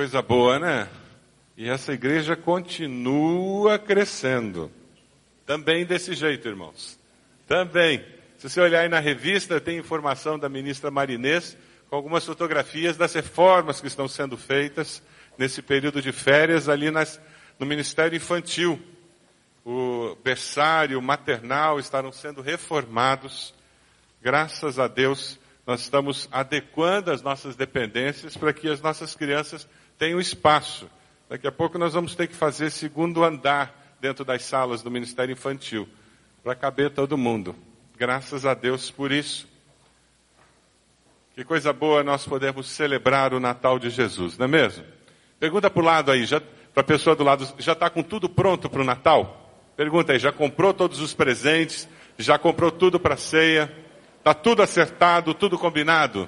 Coisa boa, né? E essa igreja continua crescendo. Também desse jeito, irmãos. Também. Se você olhar aí na revista, tem informação da ministra Marinês com algumas fotografias das reformas que estão sendo feitas nesse período de férias ali nas, no Ministério Infantil. O berçário, o maternal estarão sendo reformados. Graças a Deus, nós estamos adequando as nossas dependências para que as nossas crianças tenham espaço. Daqui a pouco nós vamos ter que fazer segundo andar dentro das salas do Ministério Infantil, para caber todo mundo. Graças a Deus por isso. Que coisa boa nós podemos celebrar o Natal de Jesus, não é mesmo? Pergunta para o lado aí, para a pessoa do lado, já está com tudo pronto para o Natal? Pergunta aí, já comprou todos os presentes? Já comprou tudo para a ceia? Está tudo acertado, tudo combinado?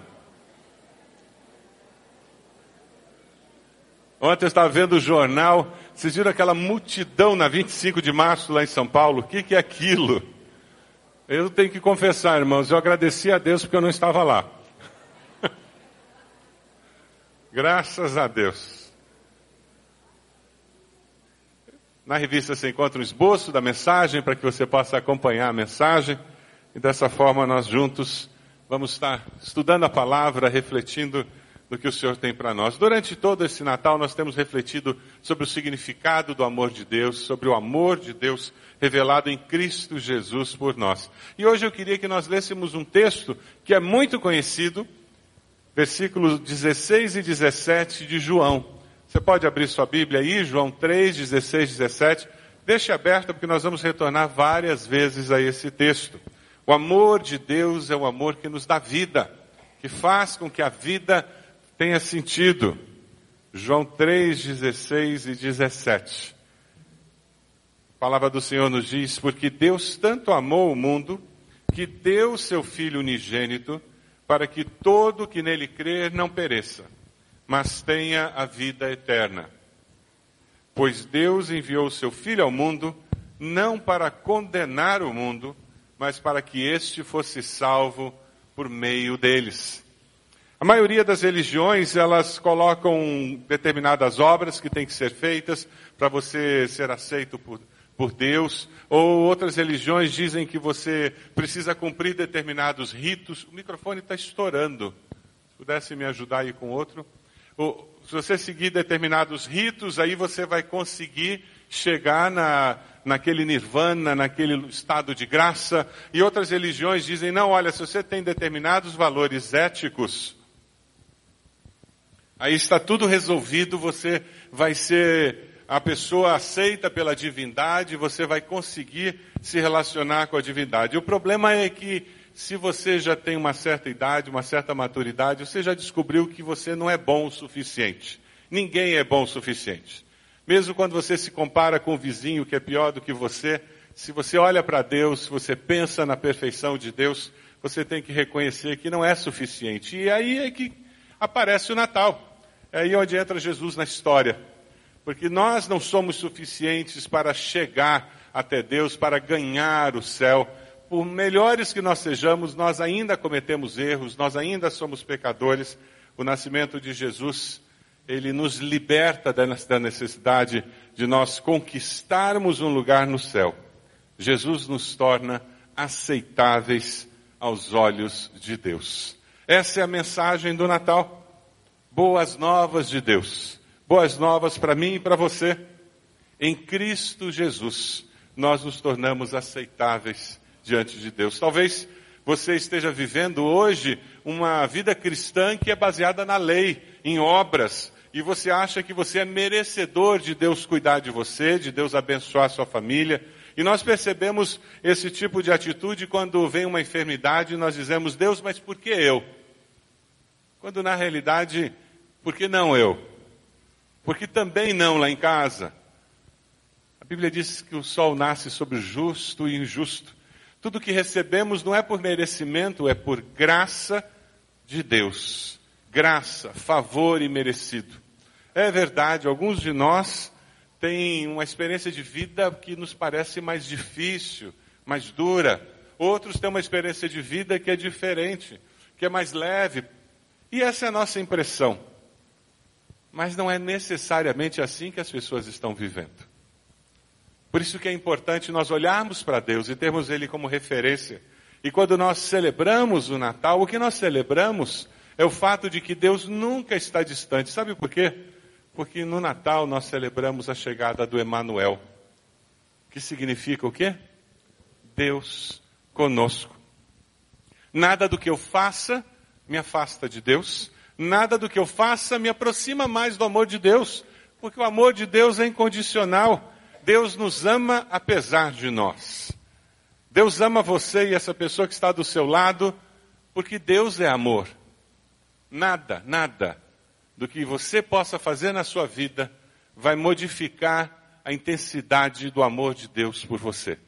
Ontem eu estava vendo o jornal, vocês viram aquela multidão na 25 de março lá em São Paulo? O que, que é aquilo? Eu tenho que confessar, irmãos, eu agradeci a Deus porque eu não estava lá. Graças a Deus. Na revista você encontra um esboço da mensagem para que você possa acompanhar a mensagem. E dessa forma nós juntos vamos estar estudando a palavra, refletindo do que o Senhor tem para nós. Durante todo esse Natal, nós temos refletido sobre o significado do amor de Deus, sobre o amor de Deus revelado em Cristo Jesus por nós. E hoje eu queria que nós lêssemos um texto que é muito conhecido, versículos 16 e 17 de João. Você pode abrir sua Bíblia aí, João 3, 16 e 17. Deixe aberta porque nós vamos retornar várias vezes a esse texto. O amor de Deus é o amor que nos dá vida, que faz com que a vida tenha sentido. João 3, 16 e 17. A palavra do Senhor nos diz: Porque Deus tanto amou o mundo, que deu seu Filho unigênito, para que todo que nele crer não pereça, mas tenha a vida eterna. Pois Deus enviou seu Filho ao mundo, não para condenar o mundo, mas para que este fosse salvo por meio deles. A maioria das religiões, elas colocam determinadas obras que têm que ser feitas para você ser aceito por, por Deus, ou outras religiões dizem que você precisa cumprir determinados ritos. O microfone está estourando. Se pudesse me ajudar aí com outro. Ou, se você seguir determinados ritos, aí você vai conseguir chegar na, naquele nirvana, naquele estado de graça. E outras religiões dizem, não, olha, se você tem determinados valores éticos, Aí está tudo resolvido, você vai ser a pessoa aceita pela divindade, você vai conseguir se relacionar com a divindade. O problema é que se você já tem uma certa idade, uma certa maturidade, você já descobriu que você não é bom o suficiente. Ninguém é bom o suficiente. Mesmo quando você se compara com o vizinho que é pior do que você, se você olha para Deus, se você pensa na perfeição de Deus, você tem que reconhecer que não é suficiente. E aí é que aparece o Natal. É aí onde entra Jesus na história. Porque nós não somos suficientes para chegar até Deus, para ganhar o céu. Por melhores que nós sejamos, nós ainda cometemos erros, nós ainda somos pecadores. O nascimento de Jesus, ele nos liberta da necessidade de nós conquistarmos um lugar no céu. Jesus nos torna aceitáveis aos olhos de Deus. Essa é a mensagem do Natal boas novas de Deus. Boas novas para mim e para você. Em Cristo Jesus, nós nos tornamos aceitáveis diante de Deus. Talvez você esteja vivendo hoje uma vida cristã que é baseada na lei, em obras, e você acha que você é merecedor de Deus cuidar de você, de Deus abençoar sua família. E nós percebemos esse tipo de atitude quando vem uma enfermidade e nós dizemos, Deus, mas por que eu? Quando na realidade por que não eu? Porque também não lá em casa. A Bíblia diz que o sol nasce sobre o justo e injusto. Tudo que recebemos não é por merecimento, é por graça de Deus. Graça, favor e merecido. É verdade, alguns de nós têm uma experiência de vida que nos parece mais difícil, mais dura. Outros têm uma experiência de vida que é diferente, que é mais leve. E essa é a nossa impressão. mas não é necessariamente assim que as pessoas estão vivendo. Por isso que é importante nós olharmos para Deus e termos Ele como referência. E quando nós celebramos o Natal, o que nós celebramos é o fato de que Deus nunca está distante. Sabe por quê? Porque no Natal nós celebramos a chegada do Emanuel, que significa o quê? Deus conosco. Nada do que eu faça me afasta de Deus, nada do que eu faça me aproxima mais do amor de Deus, porque o amor de Deus é incondicional. Deus nos ama apesar de nós. Deus ama você e essa pessoa que está do seu lado, porque Deus é amor. Nada, nada do que você possa fazer na sua vida vai modificar a intensidade do amor de Deus por você.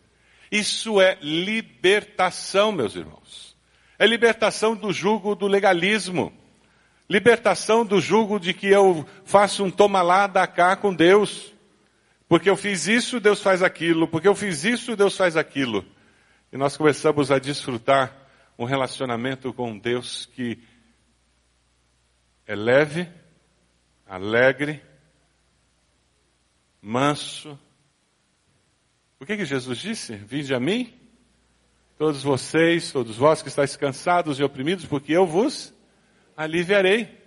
Isso é libertação, meus irmãos. É libertação do jugo do legalismo. Libertação do jugo de que eu faço um toma lá, da cá com Deus. Porque eu fiz isso, Deus faz aquilo. Porque eu fiz isso, Deus faz aquilo. E nós começamos a desfrutar um relacionamento com Deus que é leve, alegre, manso. O que, que Jesus disse? Vinde a mim, todos vocês, todos vós que estáis cansados e oprimidos, porque eu vos aliviarei.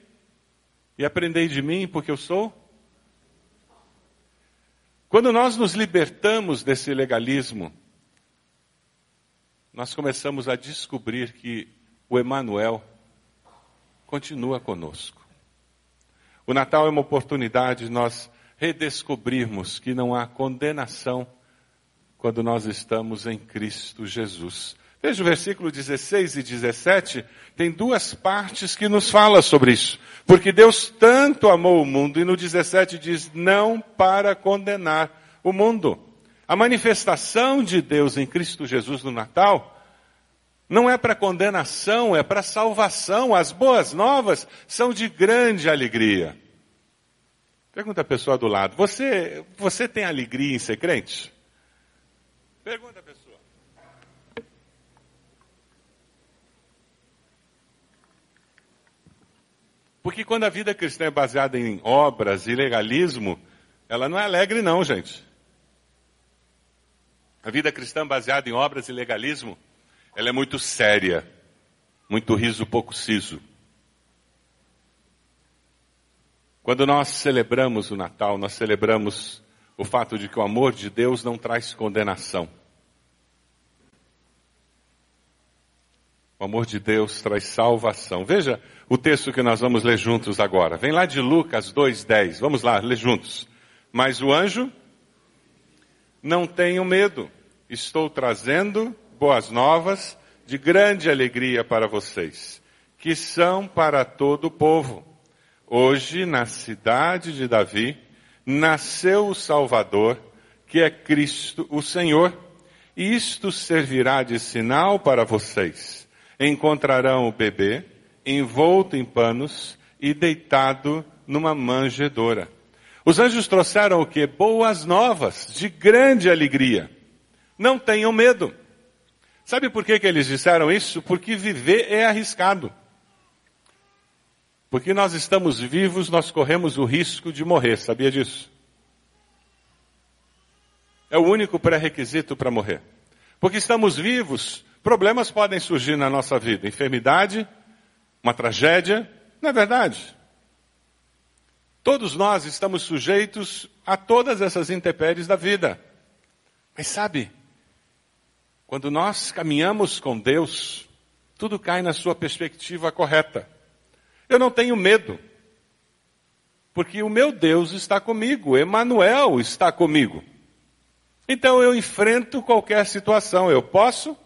E aprendei de mim, porque eu sou. Quando nós nos libertamos desse legalismo, nós começamos a descobrir que o Emanuel continua conosco. O Natal é uma oportunidade de nós redescobrirmos que não há condenação quando nós estamos em Cristo Jesus. Veja o versículo 16 e 17, tem duas partes que nos fala sobre isso. Porque Deus tanto amou o mundo, e no 17 diz, não para condenar o mundo. A manifestação de Deus em Cristo Jesus no Natal não é para condenação, é para salvação. As boas novas são de grande alegria. Pergunta a pessoa do lado: você, você tem alegria em ser crente? Pergunta a pessoa. Porque quando a vida cristã é baseada em obras e legalismo, ela não é alegre, não, gente. A vida cristã baseada em obras e legalismo, ela é muito séria, muito riso, pouco siso. Quando nós celebramos o Natal, nós celebramos o fato de que o amor de Deus não traz condenação. O amor de Deus traz salvação. Veja o texto que nós vamos ler juntos agora. Vem lá de Lucas 2:10. Vamos lá, ler juntos. Mas o anjo não tenham medo. Estou trazendo boas novas de grande alegria para vocês, que são para todo o povo. Hoje, na cidade de Davi, nasceu o Salvador, que é Cristo, o Senhor. E isto servirá de sinal para vocês encontrarão o bebê envolto em panos e deitado numa manjedoura. Os anjos trouxeram o que? Boas novas, de grande alegria. Não tenham medo. Sabe por que, que eles disseram isso? Porque viver é arriscado. Porque nós estamos vivos, nós corremos o risco de morrer, sabia disso? É o único pré-requisito para morrer. Porque estamos vivos, Problemas podem surgir na nossa vida, enfermidade, uma tragédia, não é verdade? Todos nós estamos sujeitos a todas essas intempéries da vida. Mas sabe, quando nós caminhamos com Deus, tudo cai na sua perspectiva correta. Eu não tenho medo, porque o meu Deus está comigo, Emanuel está comigo. Então eu enfrento qualquer situação, eu posso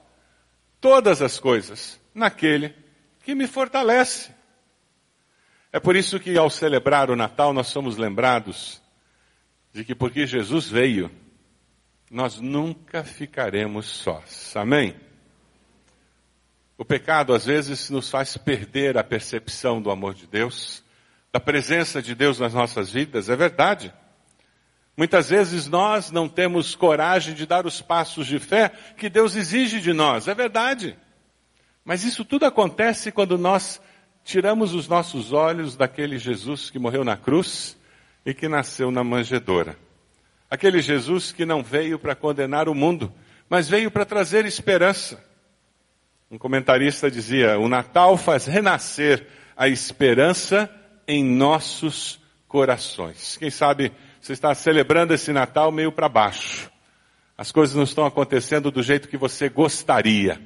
todas as coisas naquele que me fortalece. É por isso que ao celebrar o Natal nós somos lembrados de que porque Jesus veio, nós nunca ficaremos sós. Amém? O pecado às vezes nos faz perder a percepção do amor de Deus, da presença de Deus nas nossas vidas, é verdade. Muitas vezes nós não temos coragem de dar os passos de fé que Deus exige de nós, é verdade. Mas isso tudo acontece quando nós tiramos os nossos olhos daquele Jesus que morreu na cruz e que nasceu na manjedoura. Aquele Jesus que não veio para condenar o mundo, mas veio para trazer esperança. Um comentarista dizia: o Natal faz renascer a esperança em nossos corações. Quem sabe você está celebrando esse Natal meio para baixo. As coisas não estão acontecendo do jeito que você gostaria.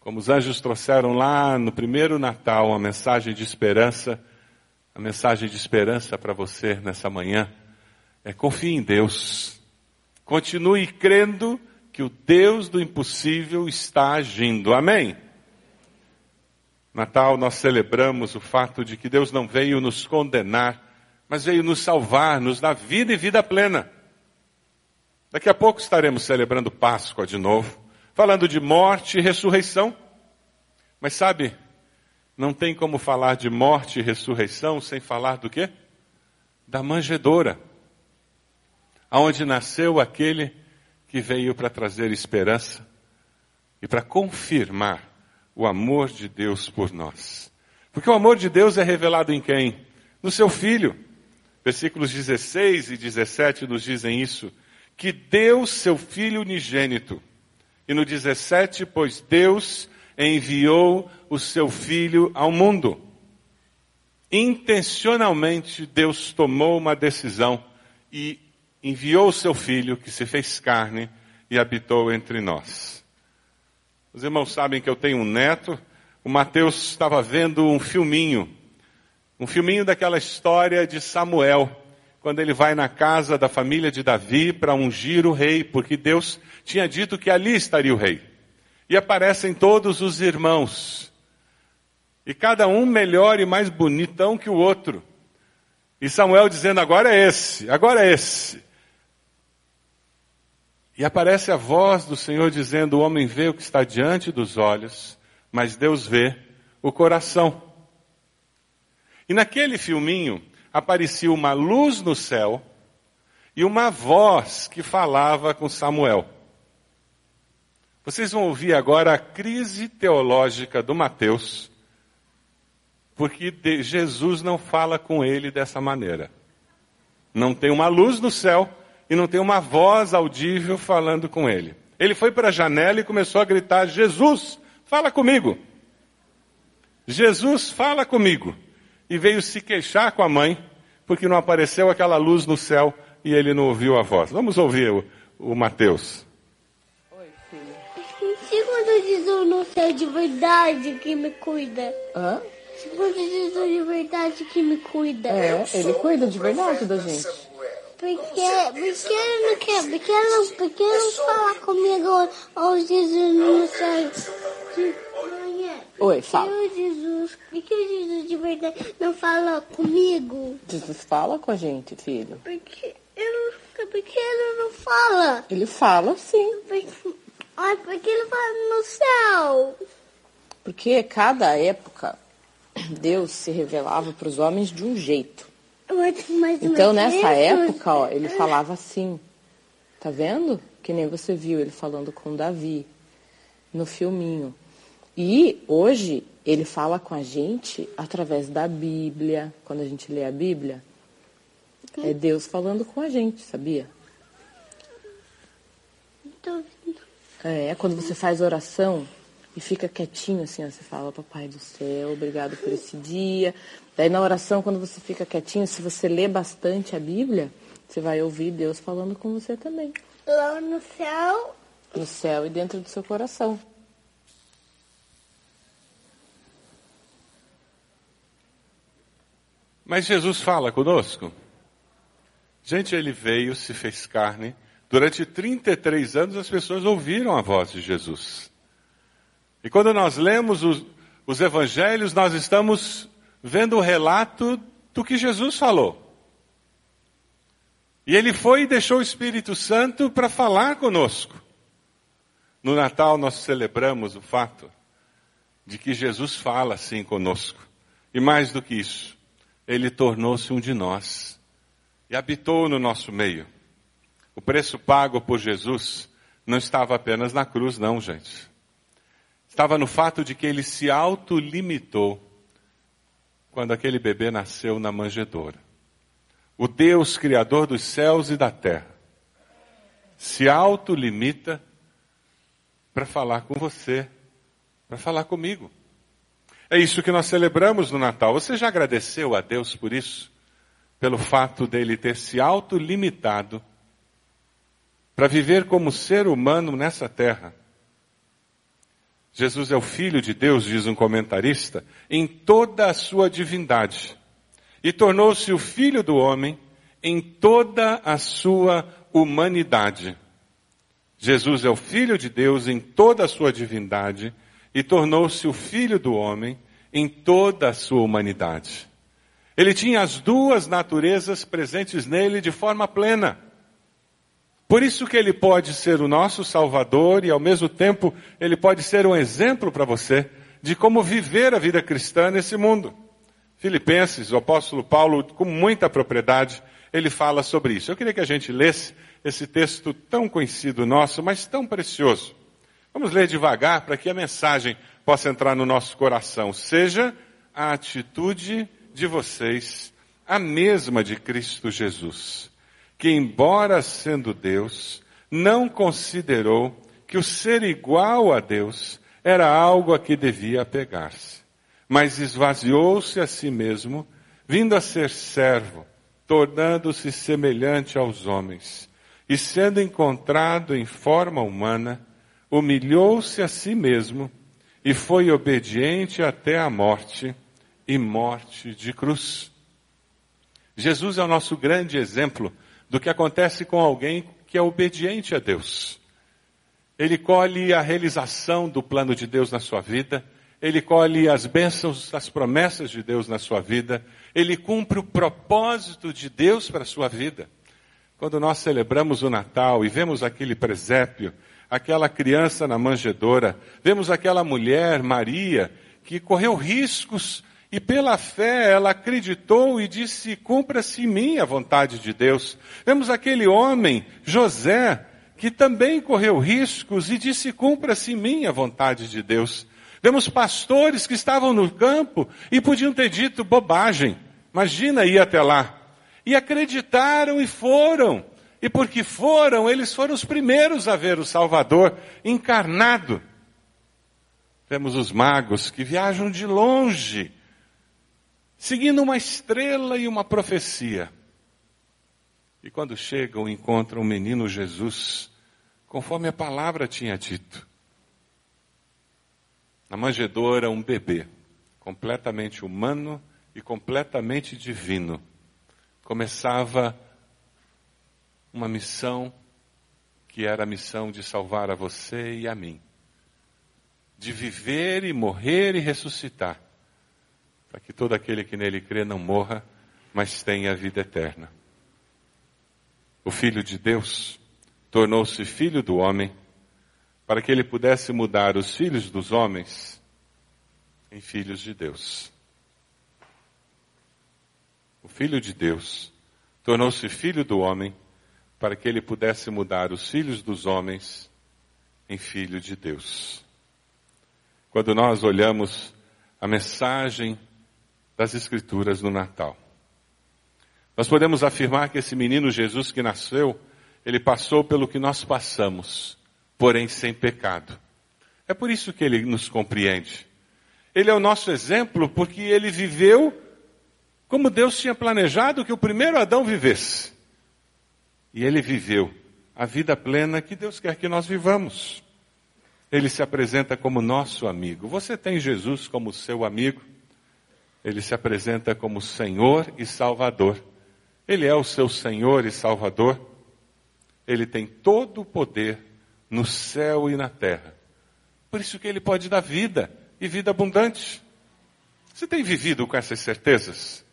Como os anjos trouxeram lá no primeiro Natal uma mensagem de esperança, a mensagem de esperança para você nessa manhã é confie em Deus. Continue crendo que o Deus do impossível está agindo. Amém? Natal nós celebramos o fato de que Deus não veio nos condenar, mas veio nos salvar, nos dar vida e vida plena. Daqui a pouco estaremos celebrando Páscoa de novo, falando de morte e ressurreição. Mas sabe, não tem como falar de morte e ressurreição sem falar do quê? Da manjedoura. Aonde nasceu aquele que veio para trazer esperança e para confirmar o amor de Deus por nós. Porque o amor de Deus é revelado em quem? No seu Filho. Versículos 16 e 17 nos dizem isso que deu seu Filho unigênito. E no 17, pois Deus enviou o seu Filho ao mundo. Intencionalmente, Deus tomou uma decisão e enviou o seu Filho, que se fez carne e habitou entre nós. Os irmãos sabem que eu tenho um neto. O Mateus estava vendo um filminho, um filminho daquela história de Samuel quando ele vai na casa da família de Davi para ungir o rei, porque Deus tinha dito que ali estaria o rei. E aparecem todos os irmãos. E cada um melhor e mais bonitão que o outro. E Samuel dizendo: agora é esse, agora é esse. E aparece a voz do Senhor dizendo: o homem vê o que está diante dos olhos, mas Deus vê o coração. E naquele filminho, aparecia uma luz no céu e uma voz que falava com Samuel. Vocês vão ouvir agora a crise teológica do Mateus, porque Jesus não fala com ele dessa maneira. Não tem uma luz no céu e não tem uma voz audível falando com ele. Ele foi para a janela e começou a gritar: Jesus, fala comigo. Jesus, fala comigo e veio se queixar com a mãe, porque não apareceu aquela luz no céu e ele não ouviu a voz. Vamos ouvir o, o Mateus. Oi, filho. Segundo Jesus no céu de verdade que me cuida. Hã? Segundo Jesus de verdade que me cuida. É, ele cuida de verdade da gente. Porque, porque ele não quer, porque ele não, porque ele não fala comigo, ó Jesus no céu de manhã. Oi, fala. Por que o Jesus, por que o Jesus de verdade não fala comigo? Jesus fala com a gente, filho. Porque ele, porque ele não fala. Ele fala sim. Porque, porque ele fala no céu. Porque cada época Deus se revelava para os homens de um jeito. Então nessa época, ó, ele falava assim. Tá vendo? Que nem você viu ele falando com Davi no filminho. E hoje ele fala com a gente através da Bíblia. Quando a gente lê a Bíblia, é Deus falando com a gente, sabia? É, quando você faz oração e fica quietinho assim, ó, você fala, papai do céu, obrigado por esse dia. Daí na oração, quando você fica quietinho, se você lê bastante a Bíblia, você vai ouvir Deus falando com você também. Lá no céu, No céu e dentro do seu coração. Mas Jesus fala conosco. Gente, ele veio, se fez carne. Durante 33 anos as pessoas ouviram a voz de Jesus. E quando nós lemos os, os evangelhos, nós estamos vendo o relato do que Jesus falou. E ele foi e deixou o Espírito Santo para falar conosco. No Natal nós celebramos o fato de que Jesus fala assim conosco. E mais do que isso, ele tornou-se um de nós e habitou no nosso meio. O preço pago por Jesus não estava apenas na cruz, não, gente. Estava no fato de que ele se autolimitou quando aquele bebê nasceu na manjedoura. O Deus Criador dos céus e da terra se autolimita para falar com você, para falar comigo. É isso que nós celebramos no Natal. Você já agradeceu a Deus por isso? Pelo fato dele ter se autolimitado para viver como ser humano nessa terra. Jesus é o Filho de Deus, diz um comentarista, em toda a sua divindade. E tornou-se o Filho do homem em toda a sua humanidade. Jesus é o Filho de Deus em toda a sua divindade e tornou-se o Filho do homem em toda a sua humanidade. Ele tinha as duas naturezas presentes nele de forma plena. Por isso que ele pode ser o nosso Salvador e ao mesmo tempo ele pode ser um exemplo para você de como viver a vida cristã nesse mundo. Filipenses, o apóstolo Paulo, com muita propriedade, ele fala sobre isso. Eu queria que a gente lesse esse texto tão conhecido nosso, mas tão precioso. Vamos ler devagar para que a mensagem possa entrar no nosso coração. Seja a atitude de vocês a mesma de Cristo Jesus que, embora sendo Deus, não considerou que o ser igual a Deus era algo a que devia apegar-se, mas esvaziou-se a si mesmo, vindo a ser servo, tornando-se semelhante aos homens, e sendo encontrado em forma humana, humilhou-se a si mesmo e foi obediente até a morte e morte de cruz. Jesus é o nosso grande exemplo do que acontece com alguém que é obediente a Deus. Ele colhe a realização do plano de Deus na sua vida, ele colhe as bênçãos, as promessas de Deus na sua vida, ele cumpre o propósito de Deus para a sua vida. Quando nós celebramos o Natal e vemos aquele presépio, aquela criança na manjedoura, vemos aquela mulher, Maria, que correu riscos e pela fé ela acreditou e disse: Cumpra-se em mim a vontade de Deus. Vemos aquele homem, José, que também correu riscos e disse: Cumpra-se em mim a vontade de Deus. Vemos pastores que estavam no campo e podiam ter dito bobagem. Imagina ir até lá. E acreditaram e foram. E porque foram, eles foram os primeiros a ver o Salvador encarnado. Vemos os magos que viajam de longe seguindo uma estrela e uma profecia. E quando chegam, encontram o menino Jesus, conforme a palavra tinha dito. Na manjedoura, um bebê, completamente humano e completamente divino, começava uma missão que era a missão de salvar a você e a mim, de viver e morrer e ressuscitar para que todo aquele que nele crê não morra, mas tenha a vida eterna. O Filho de Deus tornou-se filho do homem para que ele pudesse mudar os filhos dos homens em filhos de Deus. O Filho de Deus tornou-se filho do homem para que ele pudesse mudar os filhos dos homens em filho de Deus. Quando nós olhamos a mensagem das Escrituras no Natal. Nós podemos afirmar que esse menino Jesus que nasceu, ele passou pelo que nós passamos, porém sem pecado. É por isso que ele nos compreende. Ele é o nosso exemplo porque ele viveu como Deus tinha planejado que o primeiro Adão vivesse. E ele viveu a vida plena que Deus quer que nós vivamos. Ele se apresenta como nosso amigo. Você tem Jesus como seu amigo? Ele se apresenta como Senhor e Salvador. Ele é o seu Senhor e Salvador. Ele tem todo o poder no céu e na terra. Por isso que ele pode dar vida e vida abundante. Você tem vivido com essas certezas?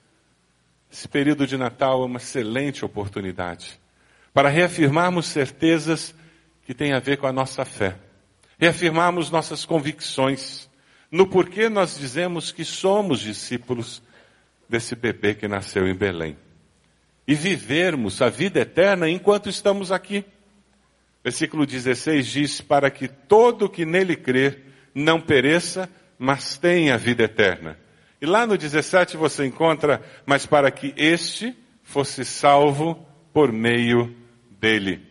Esse período de Natal é uma excelente oportunidade para reafirmarmos certezas que têm a ver com a nossa fé, reafirmarmos nossas convicções, no porquê nós dizemos que somos discípulos desse bebê que nasceu em Belém. E vivermos a vida eterna enquanto estamos aqui. Versículo 16 diz: Para que todo que nele crer não pereça, mas tenha a vida eterna. E lá no 17 você encontra, mas para que este fosse salvo por meio dele.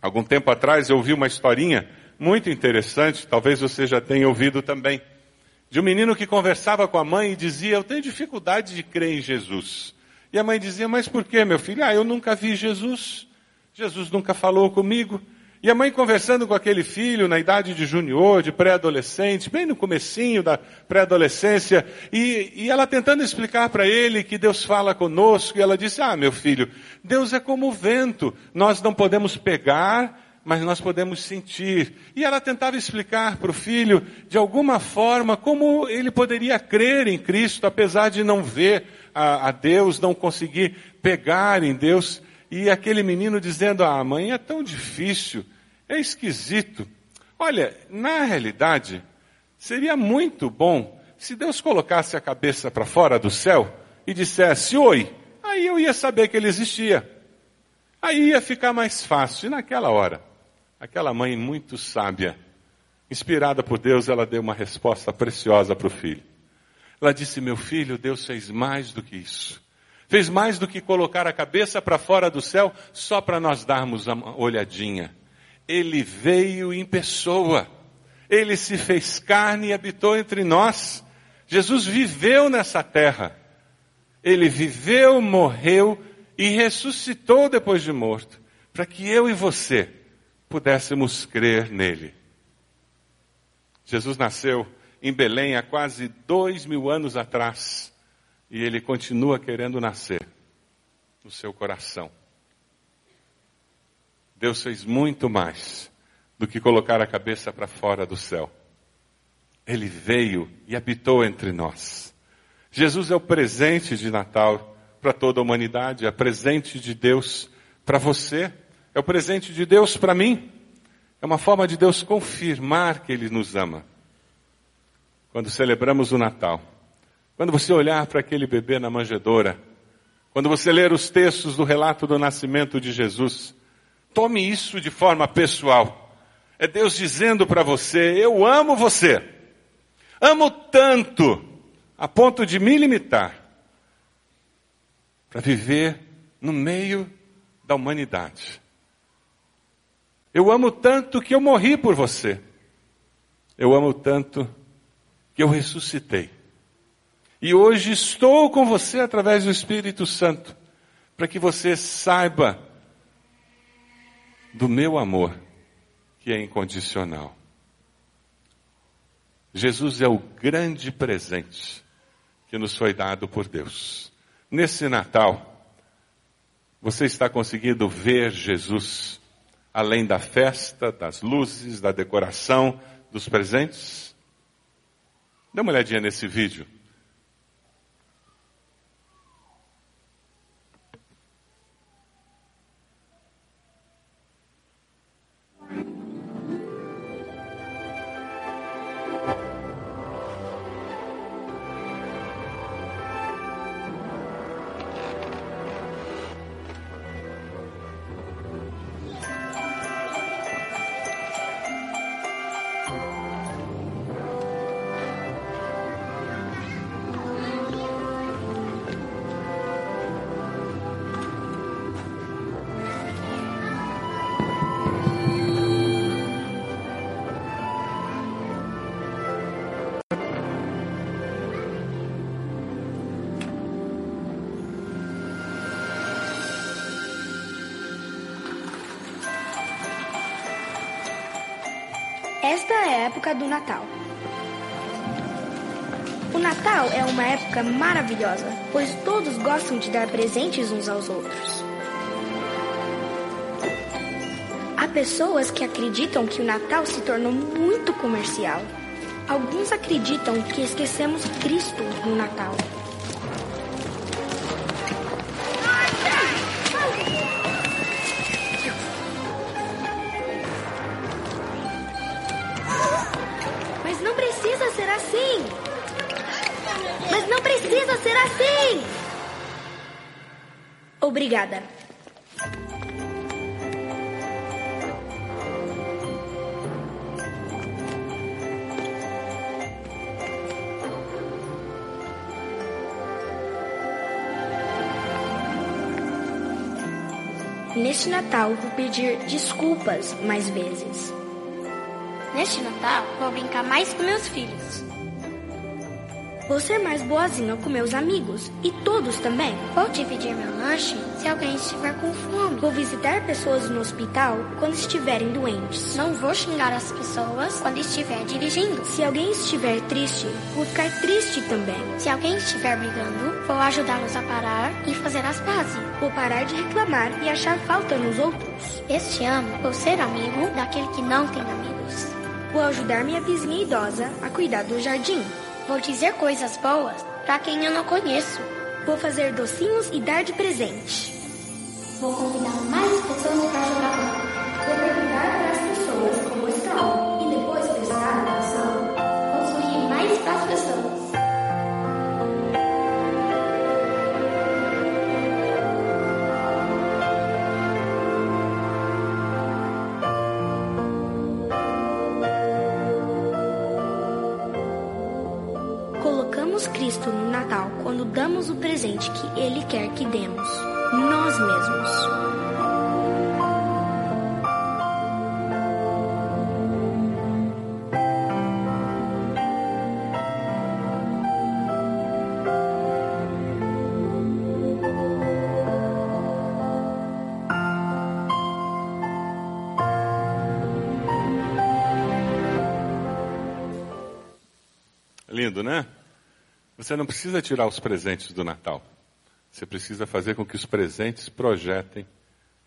Algum tempo atrás eu ouvi uma historinha muito interessante, talvez você já tenha ouvido também, de um menino que conversava com a mãe e dizia: Eu tenho dificuldade de crer em Jesus. E a mãe dizia: Mas por que, meu filho? Ah, eu nunca vi Jesus. Jesus nunca falou comigo. E a mãe conversando com aquele filho na idade de junior, de pré-adolescente, bem no comecinho da pré-adolescência, e, e, ela tentando explicar para ele que Deus fala conosco, e ela disse, ah, meu filho, Deus é como o vento, nós não podemos pegar, mas nós podemos sentir. E ela tentava explicar para o filho, de alguma forma, como ele poderia crer em Cristo, apesar de não ver a, a Deus, não conseguir pegar em Deus. E aquele menino dizendo, ah, mãe, é tão difícil, é esquisito. Olha, na realidade, seria muito bom se Deus colocasse a cabeça para fora do céu e dissesse, oi, aí eu ia saber que ele existia. Aí ia ficar mais fácil. E naquela hora, aquela mãe muito sábia, inspirada por Deus, ela deu uma resposta preciosa para o filho. Ela disse, meu filho, Deus fez mais do que isso. Fez mais do que colocar a cabeça para fora do céu só para nós darmos uma olhadinha. Ele veio em pessoa. Ele se fez carne e habitou entre nós. Jesus viveu nessa terra. Ele viveu, morreu e ressuscitou depois de morto, para que eu e você pudéssemos crer nele. Jesus nasceu em Belém há quase dois mil anos atrás e ele continua querendo nascer no seu coração. Deus fez muito mais do que colocar a cabeça para fora do céu. Ele veio e habitou entre nós. Jesus é o presente de Natal para toda a humanidade, é presente de Deus para você, é o presente de Deus para mim. É uma forma de Deus confirmar que Ele nos ama. Quando celebramos o Natal, quando você olhar para aquele bebê na manjedoura, quando você ler os textos do relato do nascimento de Jesus, tome isso de forma pessoal. É Deus dizendo para você: Eu amo você. Amo tanto, a ponto de me limitar para viver no meio da humanidade. Eu amo tanto que eu morri por você. Eu amo tanto que eu ressuscitei e hoje estou com você através do Espírito Santo, para que você saiba do meu amor, que é incondicional. Jesus é o grande presente que nos foi dado por Deus. Nesse Natal, você está conseguindo ver Jesus além da festa, das luzes, da decoração, dos presentes? Dê uma olhadinha nesse vídeo. É a época do Natal. O Natal é uma época maravilhosa, pois todos gostam de dar presentes uns aos outros. Há pessoas que acreditam que o Natal se tornou muito comercial. Alguns acreditam que esquecemos Cristo no Natal. assim. Mas não precisa ser assim. Obrigada. Neste Natal vou pedir desculpas mais vezes. Neste Natal, vou brincar mais com meus filhos. Vou ser mais boazinha com meus amigos e todos também. Vou dividir meu lanche se alguém estiver com fome. Vou visitar pessoas no hospital quando estiverem doentes. Não vou xingar as pessoas quando estiver dirigindo. Se alguém estiver triste, vou ficar triste também. Se alguém estiver brigando, vou ajudá-los a parar e fazer as pazes. Vou parar de reclamar e achar falta nos outros. Este ano, vou ser amigo daquele que não tem amigos. Vou ajudar minha vizinha idosa a cuidar do jardim. Vou dizer coisas boas para quem eu não conheço. Vou fazer docinhos e dar de presente. Vou convidar mais pessoas para jogar. Vou perguntar damos o presente que Ele quer que demos, nós mesmos. Lindo, né? Você não precisa tirar os presentes do Natal. Você precisa fazer com que os presentes projetem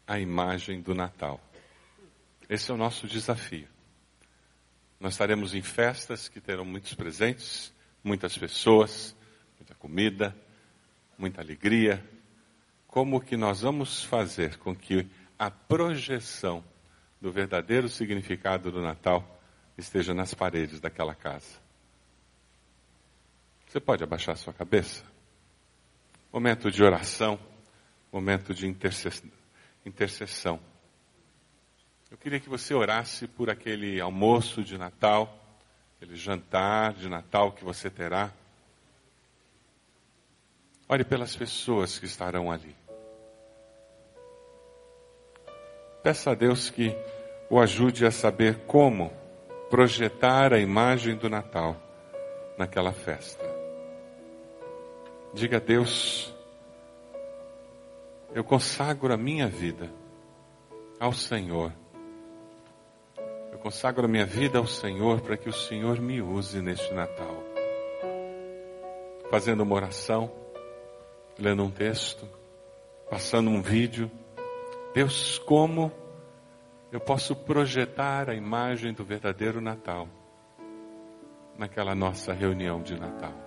a imagem do Natal. Esse é o nosso desafio. Nós estaremos em festas que terão muitos presentes, muitas pessoas, muita comida, muita alegria. Como que nós vamos fazer com que a projeção do verdadeiro significado do Natal esteja nas paredes daquela casa? Você pode abaixar sua cabeça? Momento de oração, momento de intercessão. Eu queria que você orasse por aquele almoço de Natal, aquele jantar de Natal que você terá. Ore pelas pessoas que estarão ali. Peça a Deus que o ajude a saber como projetar a imagem do Natal naquela festa. Diga a Deus, eu consagro a minha vida ao Senhor. Eu consagro a minha vida ao Senhor para que o Senhor me use neste Natal. Fazendo uma oração, lendo um texto, passando um vídeo. Deus, como eu posso projetar a imagem do verdadeiro Natal naquela nossa reunião de Natal?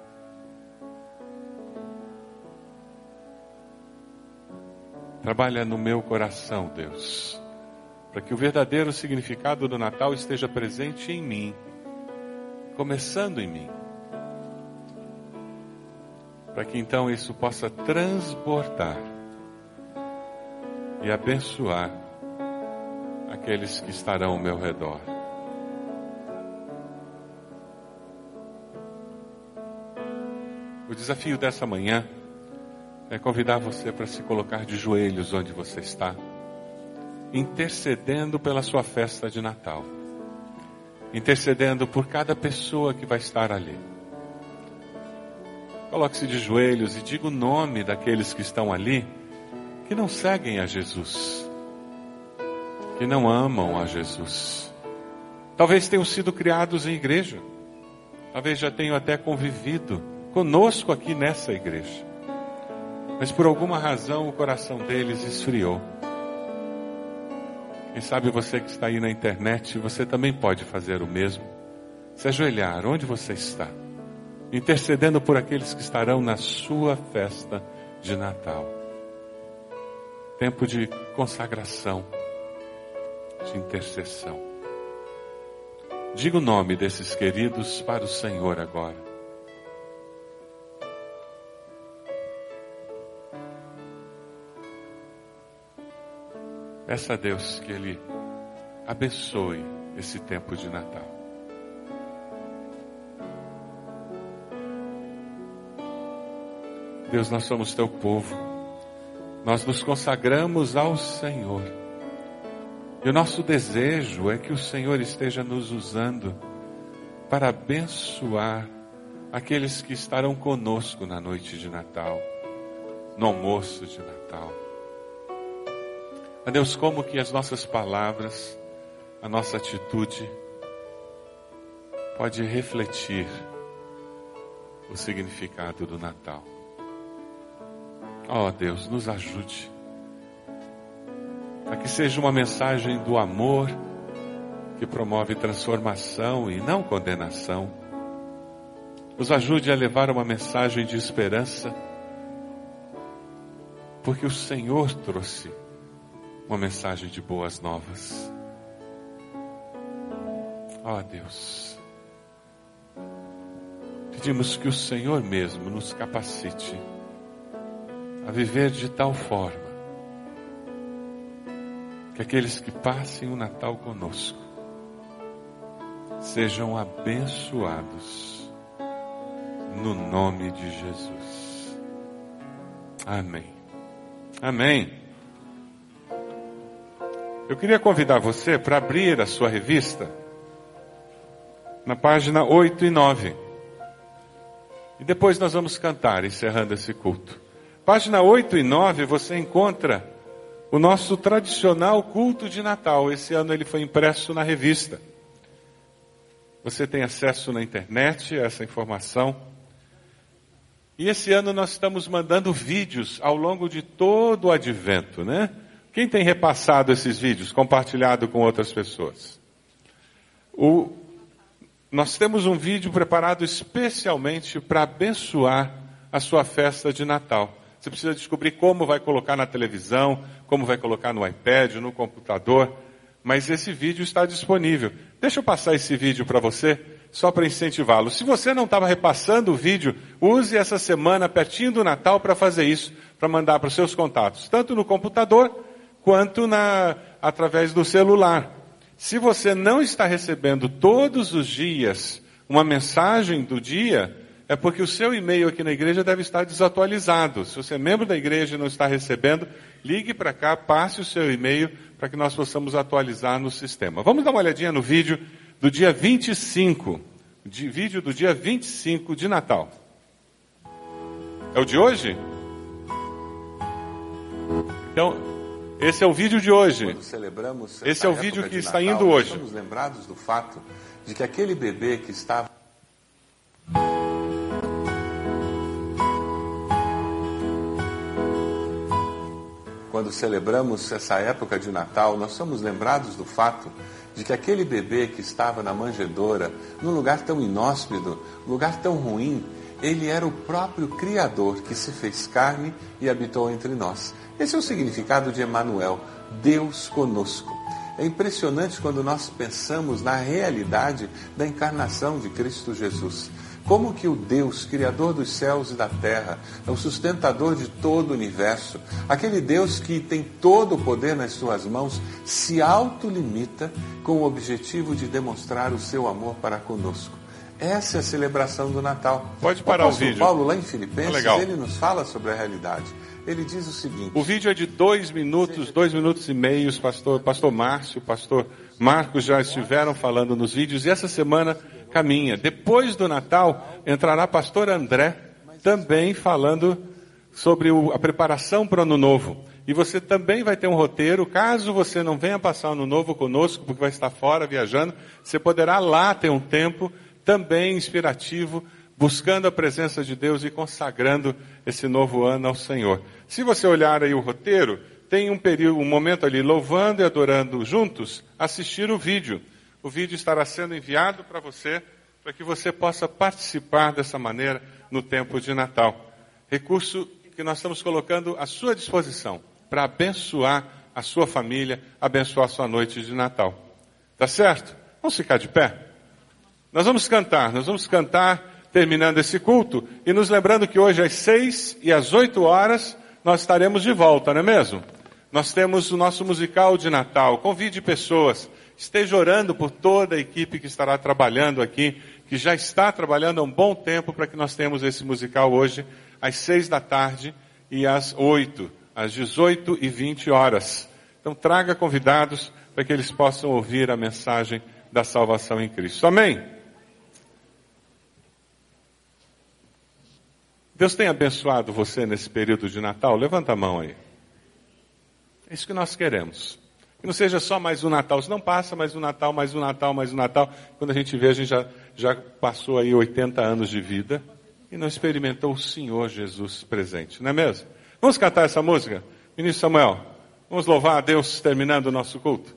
Trabalha no meu coração, Deus, para que o verdadeiro significado do Natal esteja presente em mim, começando em mim. Para que então isso possa transbordar e abençoar aqueles que estarão ao meu redor. O desafio dessa manhã é convidar você para se colocar de joelhos onde você está, intercedendo pela sua festa de Natal, intercedendo por cada pessoa que vai estar ali. Coloque-se de joelhos e diga o nome daqueles que estão ali que não seguem a Jesus, que não amam a Jesus. Talvez tenham sido criados em igreja, talvez já tenham até convivido conosco aqui nessa igreja mas por alguma razão o coração deles esfriou. Quem sabe você que está aí na internet, você também pode fazer o mesmo. Se ajoelhar onde você está, intercedendo por aqueles que estarão na sua festa de Natal. Tempo de consagração, de intercessão. Diga o nome desses queridos para o Senhor agora. Peça a Deus que Ele abençoe esse tempo de Natal. Deus, nós somos teu povo nós nos consagramos ao Senhor. E o nosso desejo é que o Senhor esteja nos usando para abençoar aqueles que estarão conosco na noite de Natal, no almoço de Natal. A Deus, como que as nossas palavras, a nossa atitude pode refletir o significado do Natal. Oh, Deus, nos ajude. A que seja uma mensagem do amor que promove transformação e não condenação. Nos ajude a levar uma mensagem de esperança, porque o Senhor trouxe uma mensagem de boas novas. Ó oh, Deus, pedimos que o Senhor mesmo nos capacite a viver de tal forma que aqueles que passem o Natal conosco sejam abençoados no nome de Jesus. Amém. Amém. Eu queria convidar você para abrir a sua revista na página 8 e 9. E depois nós vamos cantar, encerrando esse culto. Página 8 e 9 você encontra o nosso tradicional culto de Natal. Esse ano ele foi impresso na revista. Você tem acesso na internet a essa informação. E esse ano nós estamos mandando vídeos ao longo de todo o advento, né? Quem tem repassado esses vídeos, compartilhado com outras pessoas? O, nós temos um vídeo preparado especialmente para abençoar a sua festa de Natal. Você precisa descobrir como vai colocar na televisão, como vai colocar no iPad, no computador. Mas esse vídeo está disponível. Deixa eu passar esse vídeo para você, só para incentivá-lo. Se você não estava repassando o vídeo, use essa semana, pertinho do Natal, para fazer isso, para mandar para os seus contatos, tanto no computador quanto na, através do celular. Se você não está recebendo todos os dias uma mensagem do dia, é porque o seu e-mail aqui na igreja deve estar desatualizado. Se você é membro da igreja e não está recebendo, ligue para cá, passe o seu e-mail para que nós possamos atualizar no sistema. Vamos dar uma olhadinha no vídeo do dia 25, de, vídeo do dia 25 de Natal. É o de hoje? Então, esse é o vídeo de hoje. Esse é o vídeo que está Natal, indo hoje. Estamos lembrados do fato de que aquele bebê que estava quando celebramos essa época de Natal, nós somos lembrados do fato de que aquele bebê que estava na manjedoura, num lugar tão inóspito, lugar tão ruim, ele era o próprio Criador que se fez carne e habitou entre nós. Esse é o significado de Emmanuel, Deus conosco. É impressionante quando nós pensamos na realidade da encarnação de Cristo Jesus. Como que o Deus, Criador dos céus e da terra, é o sustentador de todo o universo, aquele Deus que tem todo o poder nas suas mãos, se autolimita com o objetivo de demonstrar o seu amor para conosco. Essa é a celebração do Natal. Pode parar o, o vídeo. Paulo, lá em Filipenses, ah, ele nos fala sobre a realidade. Ele diz o seguinte: O vídeo é de dois minutos, dois minutos e meios. Pastor, pastor Márcio, pastor Marcos já estiveram falando nos vídeos e essa semana caminha. Depois do Natal, entrará pastor André, também falando sobre o, a preparação para o ano novo. E você também vai ter um roteiro, caso você não venha passar o ano novo conosco, porque vai estar fora viajando, você poderá lá ter um tempo também inspirativo, buscando a presença de Deus e consagrando esse novo ano ao Senhor. Se você olhar aí o roteiro, tem um período, um momento ali louvando e adorando juntos, assistir o vídeo. O vídeo estará sendo enviado para você, para que você possa participar dessa maneira no tempo de Natal. Recurso que nós estamos colocando à sua disposição para abençoar a sua família, abençoar a sua noite de Natal. Tá certo? Vamos ficar de pé? Nós vamos cantar, nós vamos cantar terminando esse culto e nos lembrando que hoje às seis e às oito horas nós estaremos de volta, não é mesmo? Nós temos o nosso musical de Natal. Convide pessoas esteja orando por toda a equipe que estará trabalhando aqui, que já está trabalhando há um bom tempo para que nós tenhamos esse musical hoje, às seis da tarde e às oito, às 18 e 20 horas. Então traga convidados para que eles possam ouvir a mensagem da salvação em Cristo. Amém? Deus tem abençoado você nesse período de Natal? Levanta a mão aí. É isso que nós queremos. Que não seja só mais um Natal. Se não passa mais um Natal, mais um Natal, mais um Natal. Quando a gente vê, a gente já, já passou aí 80 anos de vida e não experimentou o Senhor Jesus presente, não é mesmo? Vamos cantar essa música? Ministro Samuel, vamos louvar a Deus terminando o nosso culto?